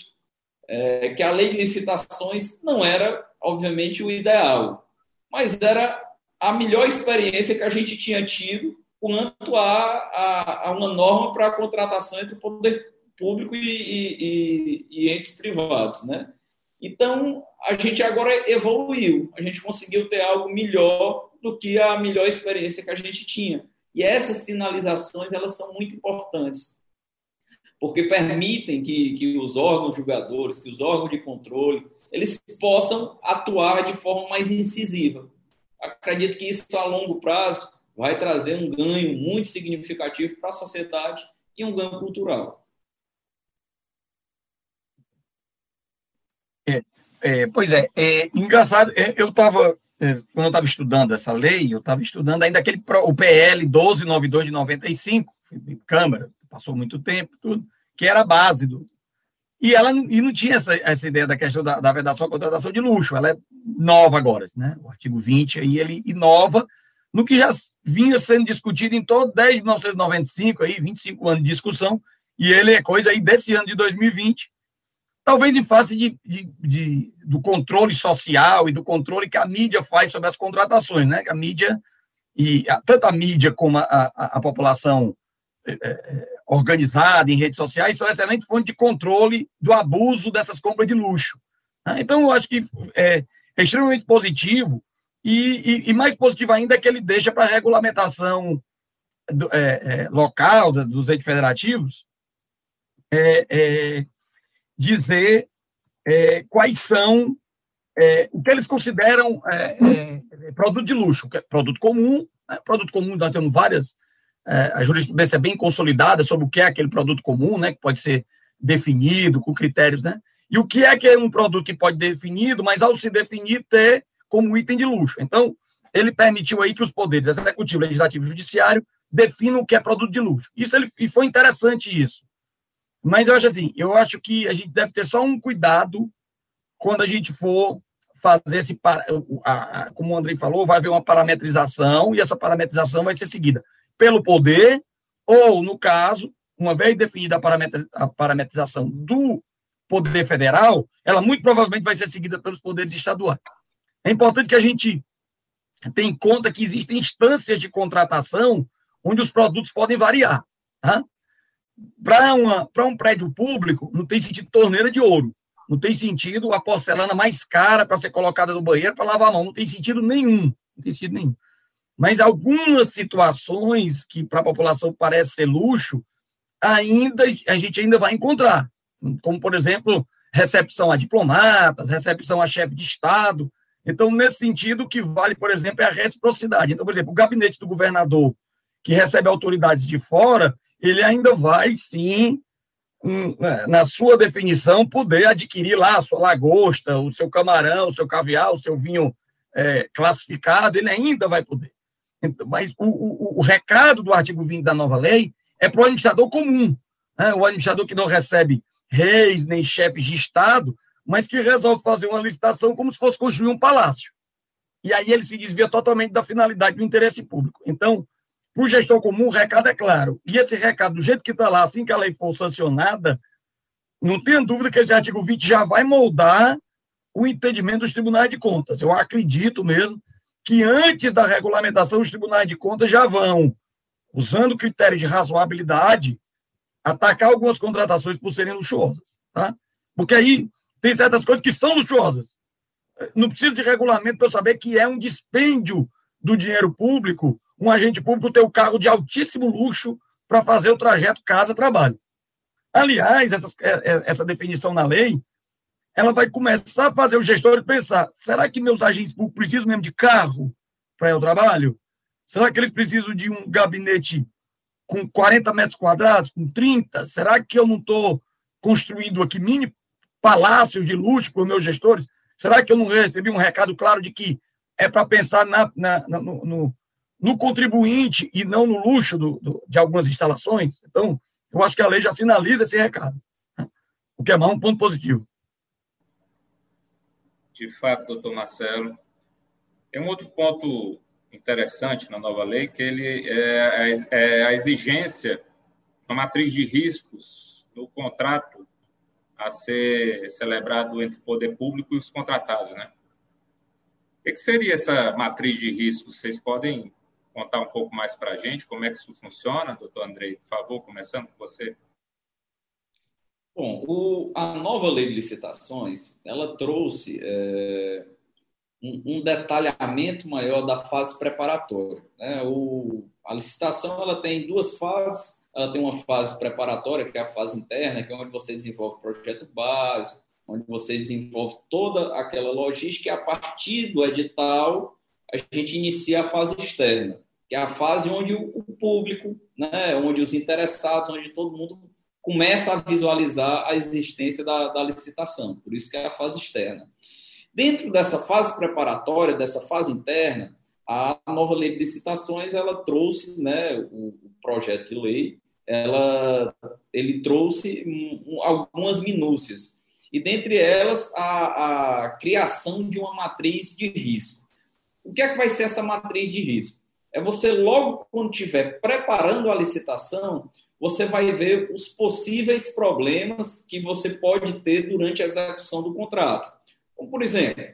é, que a lei de licitações não era, obviamente, o ideal, mas era a melhor experiência que a gente tinha tido quanto a, a, a uma norma para a contratação entre o poder público e, e, e, entes privados, né? Então, a gente agora evoluiu, a gente conseguiu ter algo melhor do que a melhor experiência que a gente tinha. E essas sinalizações, elas são muito importantes, porque permitem que, que os órgãos julgadores, que os órgãos de controle, eles possam atuar de forma mais incisiva. Acredito que isso, a longo prazo, vai trazer um ganho muito significativo para a sociedade e um ganho cultural. É, pois é, é engraçado, é, eu estava, é, quando eu estava estudando essa lei, eu estava estudando ainda aquele, o PL 1292 de 95, Câmara, passou muito tempo, tudo, que era a base do. E ela e não tinha essa, essa ideia da questão da, da vedação à contratação de luxo, ela é nova agora, né? O artigo 20 aí ele inova no que já vinha sendo discutido em todo desde 1995, aí, 25 anos de discussão, e ele é coisa aí desse ano de 2020, talvez em face de, de, de, do controle social e do controle que a mídia faz sobre as contratações, né? Que a mídia, e tanto a mídia como a, a, a população é, é, organizada em redes sociais são excelente fonte de controle do abuso dessas compras de luxo. Né? Então, eu acho que é, é extremamente positivo e, e, e, mais positivo ainda é que ele deixa para a regulamentação do, é, é, local dos entes federativos é, é dizer é, quais são é, o que eles consideram produto de luxo, produto comum. Né? Produto comum, nós temos várias. a jurisprudência é bem consolidada sobre o que é aquele produto comum, né, que pode ser definido com critérios, né? E o que é que é um produto que pode ser definido, mas ao se definir ter como item de luxo. Então, ele permitiu aí que os poderes executivo, legislativo e judiciário definam o que é produto de luxo. Isso ele, e foi interessante isso. Mas eu acho assim, eu acho que a gente deve ter só um cuidado quando a gente for fazer esse, como o Andrei falou, vai haver uma parametrização e essa parametrização vai ser seguida pelo poder ou, no caso, uma vez definida a parametrização do poder federal, ela muito provavelmente vai ser seguida pelos poderes estaduais. É importante que a gente tenha em conta que existem instâncias de contratação onde os produtos podem variar. Tá? Para um prédio público, não tem sentido torneira de ouro. Não tem sentido a porcelana mais cara para ser colocada no banheiro para lavar a mão. Não tem sentido nenhum. Não tem sentido nenhum. Mas algumas situações que para a população parece ser luxo, ainda a gente ainda vai encontrar. Como, por exemplo, recepção a diplomatas, recepção a chefe de Estado. Então, nesse sentido, que vale, por exemplo, é a reciprocidade. Então, por exemplo, o gabinete do governador, que recebe autoridades de fora, ele ainda vai, sim, é, na sua definição, poder adquirir lá a sua lagosta, o seu camarão, o seu caviar, o seu vinho é, classificado, ele ainda vai poder. Então, mas o, o, o, recado do artigo 20 da nova lei é para o administrador comum. Né? O administrador que não recebe reis nem chefes de Estado, mas que resolve fazer uma licitação como se fosse construir um palácio. E aí ele se desvia totalmente da finalidade do interesse público. Então, para o gestor comum, o recado é claro. E esse recado, do jeito que está lá, assim que a lei for sancionada, não tenha dúvida que esse artigo 20 já vai moldar o entendimento dos tribunais de contas. Eu acredito mesmo que antes da regulamentação os tribunais de contas já vão, usando critério de razoabilidade, atacar algumas contratações por serem luxuosas. Tá? Porque aí tem certas coisas que são luxuosas. Não precisa de regulamento para saber que é um dispêndio do dinheiro público um agente público ter o um carro de altíssimo luxo para fazer o trajeto casa-trabalho. Aliás, essa, é, é, essa definição na lei, ela vai começar a fazer os gestores pensar: será que meus agentes públicos precisam mesmo de carro para ir ao trabalho? Será que eles precisam de um gabinete com 40 metros quadrados, com 30? Será que eu não estou construindo aqui mini palácios de luxo para os meus gestores? Será que eu não recebi um recado claro de que é para pensar na, na, na no, no, contribuinte e não no luxo do, do, de algumas instalações? Então, eu acho que a lei já sinaliza esse recado, né? o que é mais um ponto positivo. De fato, doutor Marcelo. Tem um outro ponto interessante na nova lei, que ele é, é a exigência uma matriz de riscos no contrato a ser celebrado entre o poder público e os contratados, né? O que seria essa matriz de riscos? Vocês podem contar um pouco mais para a gente como é que isso funciona, doutor Andrei? Por favor, começando com você. Bom, o, a nova lei de licitações, ela trouxe é, um, um, detalhamento maior da fase preparatória. Né? O, a licitação ela tem duas fases. Ela tem uma fase preparatória, que é a fase interna, que é onde você desenvolve o projeto básico, onde você desenvolve toda aquela logística e a partir do edital a gente inicia a fase externa, que é a fase onde o público, né, onde os interessados, onde todo mundo começa a visualizar a existência da, da licitação. Por isso que é a fase externa. Dentro dessa fase preparatória, dessa fase interna, a nova lei de licitações ela trouxe, né, o, projeto de lei, ela, ele trouxe um, algumas minúcias e dentre elas a, a criação de uma matriz de risco. O que é que vai ser essa matriz de risco? É você logo quando estiver preparando a licitação, você vai ver os possíveis problemas que você pode ter durante a execução do contrato. Como, por exemplo,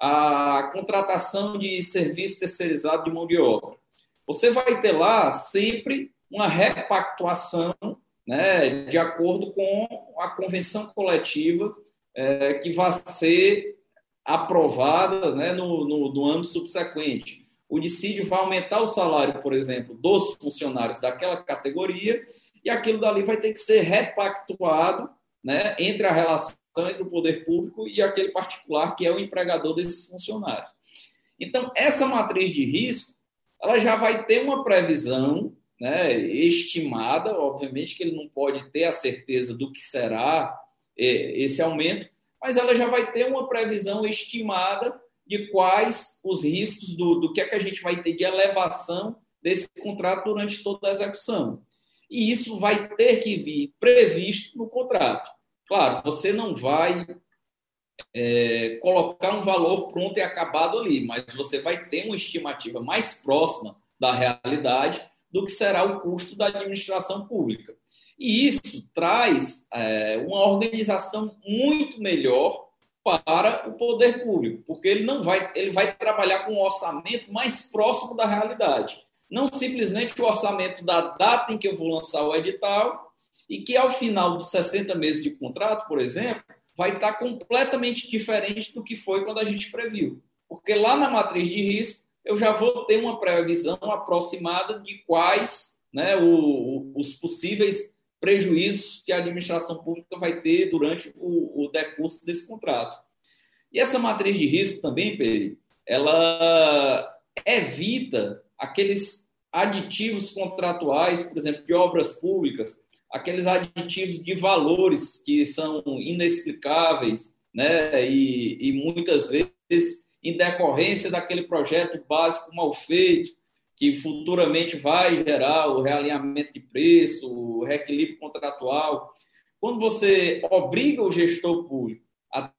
a contratação de serviço terceirizado de mão de obra. Você vai ter lá sempre uma repactuação né, de acordo com a convenção coletiva é, que vai ser aprovada né, no, no, no ano subsequente. O dissídio vai aumentar o salário, por exemplo, dos funcionários daquela categoria e aquilo dali vai ter que ser repactuado né, entre a relação entre o poder público e aquele particular que é o empregador desses funcionários. Então, essa matriz de risco, ela já vai ter uma previsão né, estimada, obviamente que ele não pode ter a certeza do que será é, esse aumento, mas ela já vai ter uma previsão estimada de quais os riscos do, do que é que a gente vai ter de elevação desse contrato durante toda a execução. E isso vai ter que vir previsto no contrato. Claro, você não vai é, colocar um valor pronto e acabado ali, mas você vai ter uma estimativa mais próxima da realidade do que será o custo da administração pública. E isso traz é, uma organização muito melhor para o poder público, porque ele não vai, ele vai trabalhar com um orçamento mais próximo da realidade. Não simplesmente o orçamento da data em que eu vou lançar o edital e que ao final dos 60 meses de contrato, por exemplo, vai estar completamente diferente do que foi quando a gente previu. Porque lá na matriz de risco, eu já vou ter uma previsão aproximada de quais né, o, os possíveis prejuízos que a administração pública vai ter durante o, o decurso desse contrato. E essa matriz de risco também, Pedro, ela evita aqueles aditivos contratuais, por exemplo, de obras públicas, aqueles aditivos de valores que são inexplicáveis, né? E, e muitas vezes em decorrência daquele projeto básico mal feito, que futuramente vai gerar o realinhamento de preço, o reequilíbrio contratual. Quando você obriga o gestor público a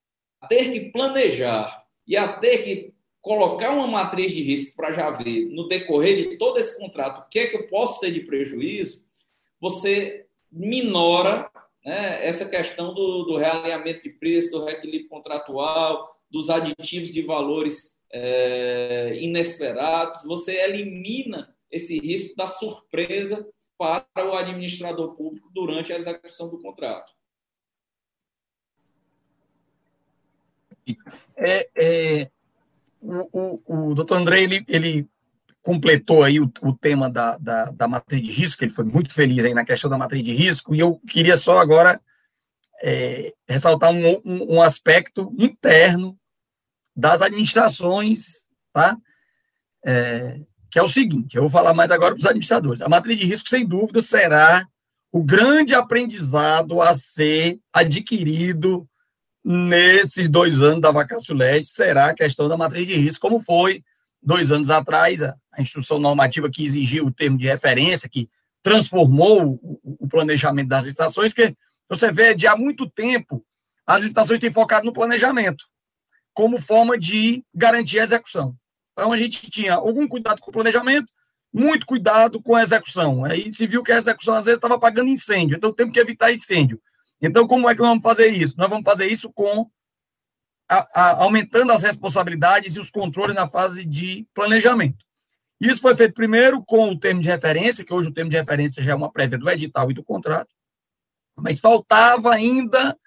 ter que planejar e a ter que colocar uma matriz de risco para já ver no decorrer de todo esse contrato o que é que eu posso ter de prejuízo, você minora né, essa questão do, do realinhamento de preço, do reequilíbrio contratual, dos aditivos de valores é, inesperados, você elimina esse risco da surpresa para o administrador público durante a execução do contrato. É, é, o, o, o doutor André, ele, ele completou aí o, o tema da, da, da, matriz de risco, ele foi muito feliz aí na questão da matriz de risco, e eu queria só agora é, ressaltar um, um, um, aspecto interno das administrações, tá? É, que é o seguinte, eu vou falar mais agora para os administradores. A matriz de risco, sem dúvida, será o grande aprendizado a ser adquirido nesses dois anos da vacácio leste, será a questão da matriz de risco, como foi dois anos atrás, a, instrução normativa que exigiu o termo de referência, que transformou o, planejamento das licitações, que você vê de há muito tempo as licitações têm focado no planejamento como forma de garantir a execução. Então a gente tinha algum cuidado com o planejamento, muito cuidado com a execução. Aí se viu que a execução às vezes estava pagando incêndio, então temos que evitar incêndio. Então como é que nós vamos fazer isso? Nós vamos fazer isso com a, a, aumentando as responsabilidades e os controles na fase de planejamento. Isso foi feito primeiro com o termo de referência, que hoje o termo de referência já é uma prévia do edital e do contrato, mas faltava ainda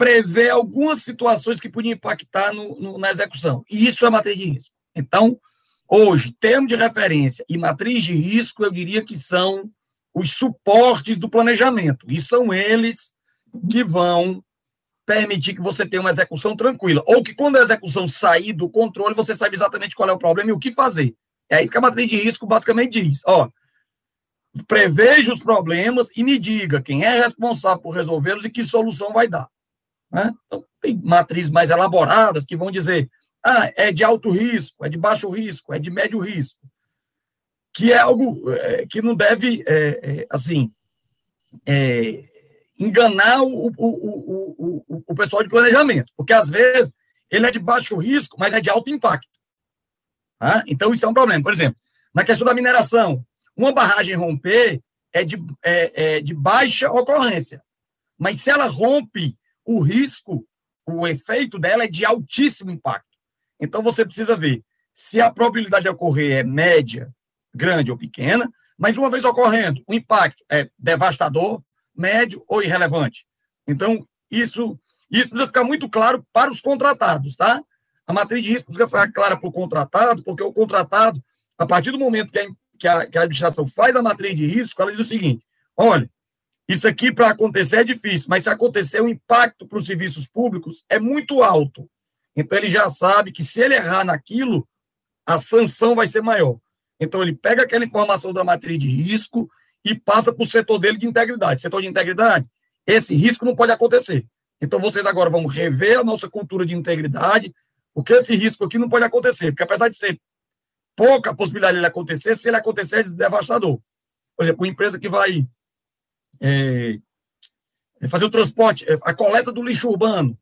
prever algumas situações que podiam impactar no, no, na execução. E isso é matriz de risco. Então, hoje, termo de referência e matriz de risco, eu diria que são os suportes do planejamento. E são eles que vão permitir que você tenha uma execução tranquila. Ou que quando a execução sair do controle, você sabe exatamente qual é o problema e o que fazer. É isso que a matriz de risco basicamente diz. Ó, preveja os problemas e me diga quem é responsável por resolvê-los e que solução vai dar. Né? Então, tem matrizes mais elaboradas que vão dizer, ah, é de alto risco, é de baixo risco, é de médio risco, que é algo é, que não deve, é, é, assim, é, enganar o, o, o, o, pessoal de planejamento, porque às vezes ele é de baixo risco, mas é de alto impacto. Tá? Então, isso é um problema. Por exemplo, na questão da mineração, uma barragem romper é de, é, é de baixa ocorrência, mas se ela rompe, o risco, o efeito dela é de altíssimo impacto. Então, você precisa ver se a probabilidade de ocorrer é média, grande ou pequena, mas uma vez ocorrendo, o impacto é devastador, médio ou irrelevante. Então, isso, isso precisa ficar muito claro para os contratados, tá? A matriz de risco precisa ficar clara para o contratado, porque o contratado, a partir do momento que a, que a, que a administração faz a matriz de risco, ela diz o seguinte: olha, isso aqui para acontecer é difícil, mas se acontecer, o impacto para os serviços públicos é muito alto. Então, ele já sabe que se ele errar naquilo, a sanção vai ser maior. Então, ele pega aquela informação da matriz de risco e passa para o setor dele de integridade. Setor de integridade, esse risco não pode acontecer. Então, vocês agora vão rever a nossa cultura de integridade, porque esse risco aqui não pode acontecer. Porque, apesar de ser pouca possibilidade de ele acontecer, se ele acontecer, é devastador. Por exemplo, uma empresa que vai é, é fazer o transporte, é, a coleta do lixo urbano.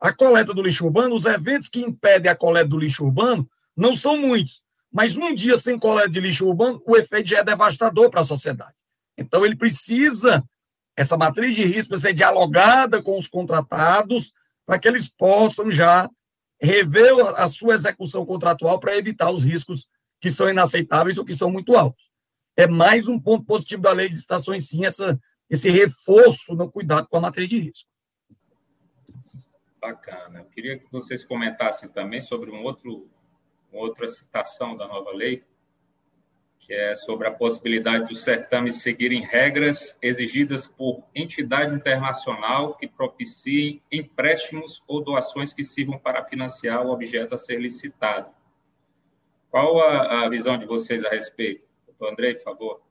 A coleta do lixo urbano, os eventos que impedem a coleta do lixo urbano não são muitos. Mas um dia sem coleta de lixo urbano, o efeito já é devastador para a sociedade. Então, ele precisa, essa matriz de risco ser dialogada com os contratados, para que eles possam já rever a sua execução contratual para evitar os riscos que são inaceitáveis ou que são muito altos. É mais um ponto positivo da lei de licitações, sim, essa, esse reforço no cuidado com a matriz de risco. Bacana. Eu queria que vocês comentassem também sobre um outro uma outra citação da nova lei, que é sobre a possibilidade dos certames seguirem regras exigidas por entidade internacional que propiciem empréstimos ou doações que sirvam para financiar o objeto a ser licitado. Qual a, a visão de vocês a respeito? Doutor André, por favor.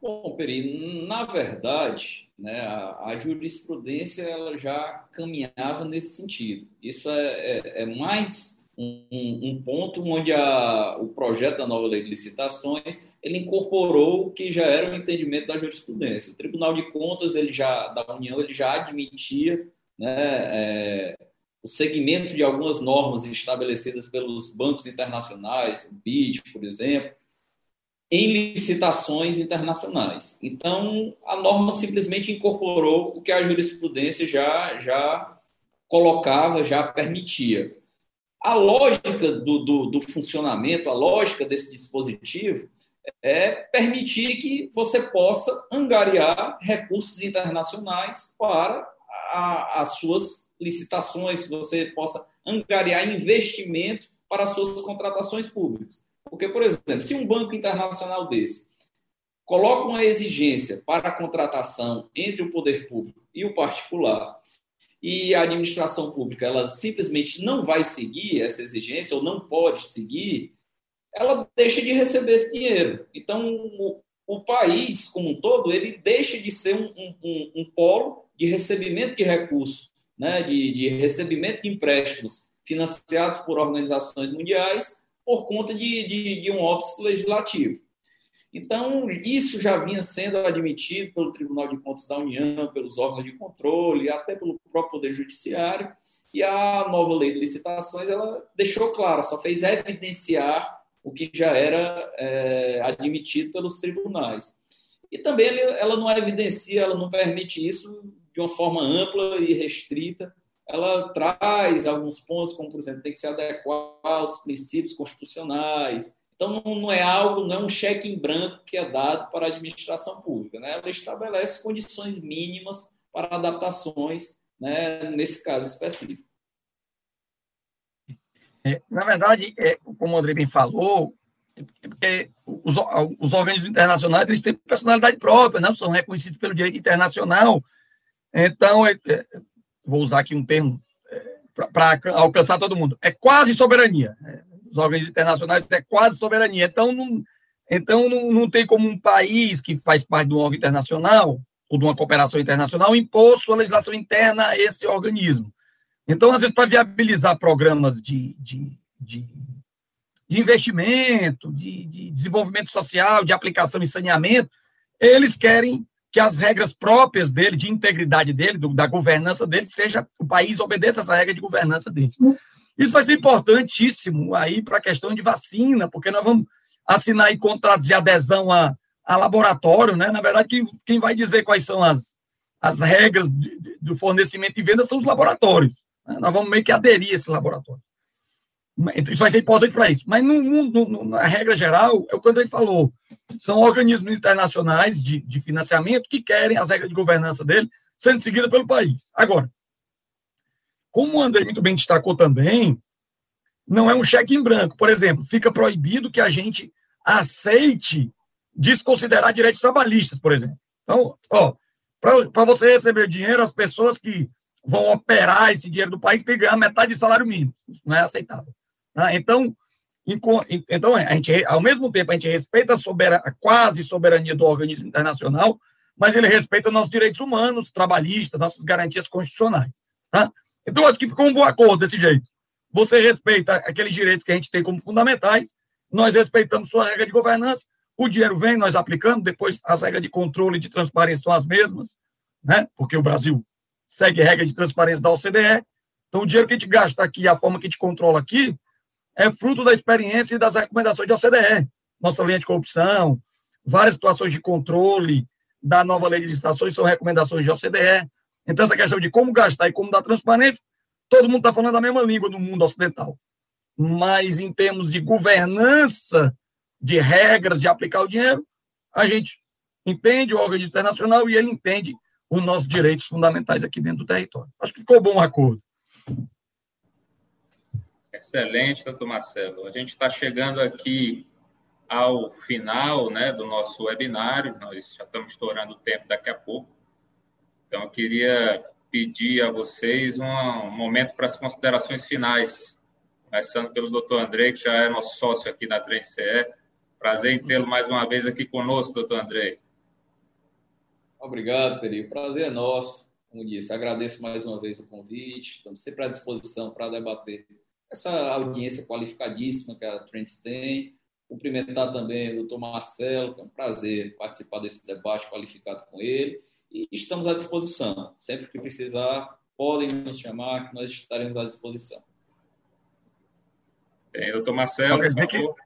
Bom, Peri, na verdade, né, a, a, jurisprudência ela já caminhava nesse sentido. Isso é, é, é mais um, um, ponto onde a, o projeto da nova lei de licitações ele incorporou o que já era o entendimento da jurisprudência. O Tribunal de Contas ele já da União ele já admitia né, é, o segmento de algumas normas estabelecidas pelos bancos internacionais, o BID, por exemplo, em licitações internacionais. Então, a norma simplesmente incorporou o que a jurisprudência já, já colocava, já permitia. A lógica do, do, do funcionamento, a lógica desse dispositivo é permitir que você possa angariar recursos internacionais para a, as suas licitações, que você possa angariar investimento para as suas contratações públicas. Porque, por exemplo, se um banco internacional desse coloca uma exigência para a contratação entre o poder público e o particular, e a administração pública ela simplesmente não vai seguir essa exigência ou não pode seguir, ela deixa de receber esse dinheiro. Então, o, o país como um todo, ele deixa de ser um, um, um polo de recebimento de recursos, né, de, de recebimento de empréstimos financiados por organizações mundiais por conta de, de, de um óbice legislativo. Então, isso já vinha sendo admitido pelo Tribunal de Contas da União, pelos órgãos de controle, até pelo próprio Poder Judiciário, e a nova lei de licitações ela deixou claro, só fez evidenciar o que já era é, admitido pelos tribunais. E também ela não evidencia, ela não permite isso de uma forma ampla e restrita. Ela traz alguns pontos, como, por exemplo, tem que se adequar aos princípios constitucionais. Então, não é algo, não é um cheque em branco que é dado para a administração pública. Né? Ela estabelece condições mínimas para adaptações, né, nesse caso específico. É, na verdade, é, como o André bem falou, é os, os, organismos internacionais eles têm personalidade própria, né? são reconhecidos pelo direito internacional. Então, é, é, vou usar aqui um termo é, para alcançar todo mundo: é quase soberania. Né? Os organismos internacionais é quase soberania. Então, não, então não, não tem como um país que faz parte de um órgão internacional ou de uma cooperação internacional impor sua legislação interna a esse organismo. Então, às vezes, para viabilizar programas de, de, de, de investimento, de, de, desenvolvimento social, de aplicação em saneamento, eles querem que as regras próprias dele, de integridade dele, do, da governança dele, seja o país obedeça essa regra de governança deles. Isso vai ser importantíssimo aí para a questão de vacina, porque nós vamos assinar aí contratos de adesão a, a laboratório, né? Na verdade, quem, quem vai dizer quais são as, as regras de, de, do fornecimento e venda são os laboratórios. Né? Nós vamos meio que aderir a esse laboratório. Então, isso vai ser importante para isso. Mas, no, no, na regra geral, é o que o André falou. São organismos internacionais de, de financiamento que querem as regras de governança dele sendo seguidas pelo país. Agora, como o André muito bem destacou também, não é um cheque em branco. Por exemplo, fica proibido que a gente aceite desconsiderar direitos trabalhistas, por exemplo. Então, ó, para você receber dinheiro, as pessoas que vão operar esse dinheiro do país têm que ganhar metade de salário mínimo. Isso não é aceitável. Tá? Então, então, a gente, ao mesmo tempo, a gente respeita a, soberania, a quase soberania do organismo internacional, mas ele respeita nossos direitos humanos, trabalhistas, nossas garantias constitucionais. Tá? Então, acho que ficou um bom acordo desse jeito. Você respeita aqueles direitos que a gente tem como fundamentais, nós respeitamos sua regra de governança, o dinheiro vem, nós aplicamos, depois as regras de controle e de transparência são as mesmas, né? porque o Brasil segue a regra de transparência da OCDE. Então, o dinheiro que a gente gasta aqui, a forma que a gente controla aqui, é fruto da experiência e das recomendações da OCDE. Nossa lei de corrupção, várias situações de controle da nova lei de licitações são recomendações da OCDE. Então, essa questão de como gastar e como dar transparência, todo mundo está falando a mesma língua no mundo ocidental. Mas, em termos de governança, de regras de aplicar o dinheiro, a gente entende o organismo internacional e ele entende os nossos direitos fundamentais aqui dentro do território. Acho que ficou bom o acordo. Excelente, doutor Marcelo. A gente está chegando aqui ao final né, do nosso webinário, nós já estamos estourando o tempo daqui a pouco. Então, eu queria pedir a vocês um momento para as considerações finais, começando pelo doutor André, que já é nosso sócio aqui na 3CE. Prazer em tê-lo mais uma vez aqui conosco, doutor André. Obrigado, Peri. O prazer é nosso. Como disse, agradeço mais uma vez o convite. Estamos sempre à disposição para debater essa audiência qualificadíssima que a Trends tem. Cumprimentar também o doutor Marcelo, que é um prazer participar desse debate qualificado com ele. E estamos à disposição. Sempre que precisar, podem nos chamar, que nós estaremos à disposição. Bem, doutor Marcelo, por favor.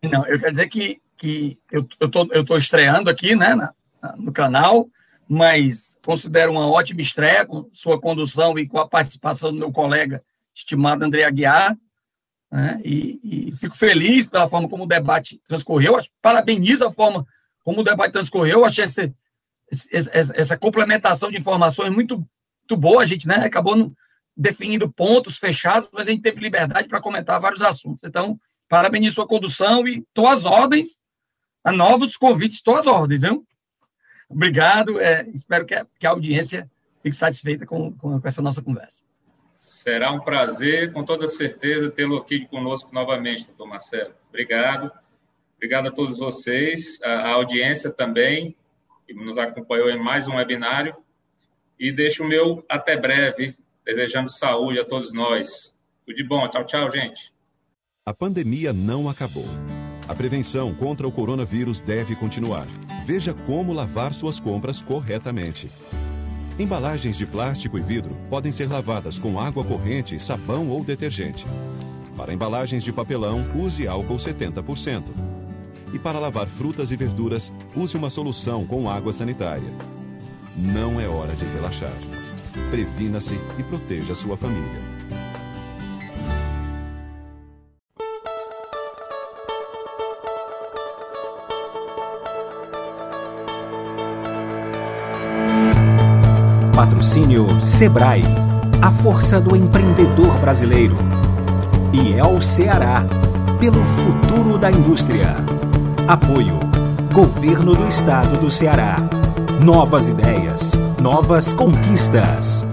Que, não, eu quero dizer que, que eu estou eu tô estreando aqui, né, na, no canal, mas considero uma ótima estreia com sua condução e com a participação do meu colega estimado André Aguiar, né? e, e, fico feliz pela forma como o debate transcorreu, parabenizo a forma como o debate transcorreu, achei essa, essa, essa complementação de informações muito, muito boa, a gente né, acabou definindo pontos fechados, mas a gente teve liberdade para comentar vários assuntos. Então, parabenizo sua condução e estou às ordens, a novos convites, estou às ordens, viu? Obrigado, é, espero que a, que a audiência fique satisfeita com, com essa nossa conversa. Será um prazer, com toda certeza, tê-lo aqui conosco novamente, doutor Marcelo. Obrigado. Obrigado a todos vocês, a, audiência também, que nos acompanhou em mais um webinário. E deixo o meu até breve, desejando saúde a todos nós. Tudo de bom. Tchau, tchau, gente. A pandemia não acabou. A prevenção contra o coronavírus deve continuar. Veja como lavar suas compras corretamente. Embalagens de plástico e vidro podem ser lavadas com água corrente, sabão ou detergente. Para embalagens de papelão, use álcool 70%. E para lavar frutas e verduras, use uma solução com água sanitária. Não é hora de relaxar. Previna-se e proteja sua família. Patrocínio Sebrae, a força do empreendedor brasileiro. E El Ceará, pelo futuro da indústria. Apoio: Governo do Estado do Ceará. Novas ideias, novas conquistas.